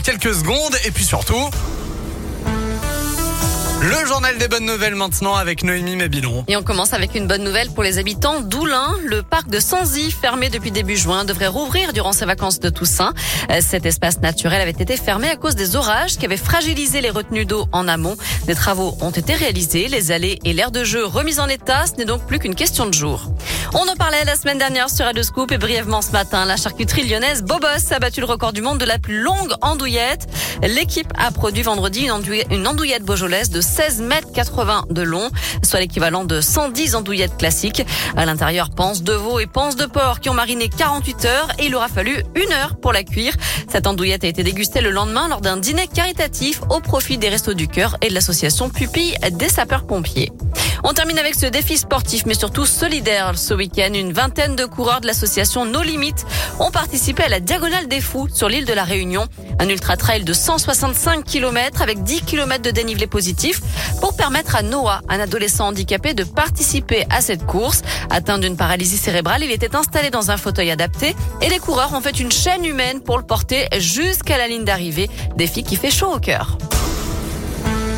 quelques secondes. Et puis surtout... Le journal des bonnes nouvelles maintenant avec Noémie Mabilon. Et on commence avec une bonne nouvelle pour les habitants d'Oulin. Le parc de Sanzy, fermé depuis début juin, devrait rouvrir durant ses vacances de Toussaint. Euh, cet espace naturel avait été fermé à cause des orages qui avaient fragilisé les retenues d'eau en amont. Des travaux ont été réalisés, les allées et l'aire de jeu remises en état. Ce n'est donc plus qu'une question de jours. On en parlait la semaine dernière sur Radio Scoop et brièvement ce matin. La charcuterie lyonnaise Bobos a battu le record du monde de la plus longue andouillette. L'équipe a produit vendredi une andouillette, beaujolaise de 16 mètres 80 de long, soit l'équivalent de 110 andouillettes classiques. À l'intérieur, panse de veau et panse de porc qui ont mariné 48 heures et il aura fallu une heure pour la cuire. Cette andouillette a été dégustée le lendemain lors d'un dîner caritatif au profit des Restos du Cœur et de l'association Pupille des sapeurs-pompiers. On termine avec ce défi sportif, mais surtout solidaire. Week-end, une vingtaine de coureurs de l'association No Limites ont participé à la Diagonale des Fous sur l'île de la Réunion. Un ultra-trail de 165 km avec 10 km de dénivelé positif pour permettre à Noah, un adolescent handicapé, de participer à cette course. Atteint d'une paralysie cérébrale, il était installé dans un fauteuil adapté et les coureurs ont fait une chaîne humaine pour le porter jusqu'à la ligne d'arrivée. Défi qui fait chaud au cœur.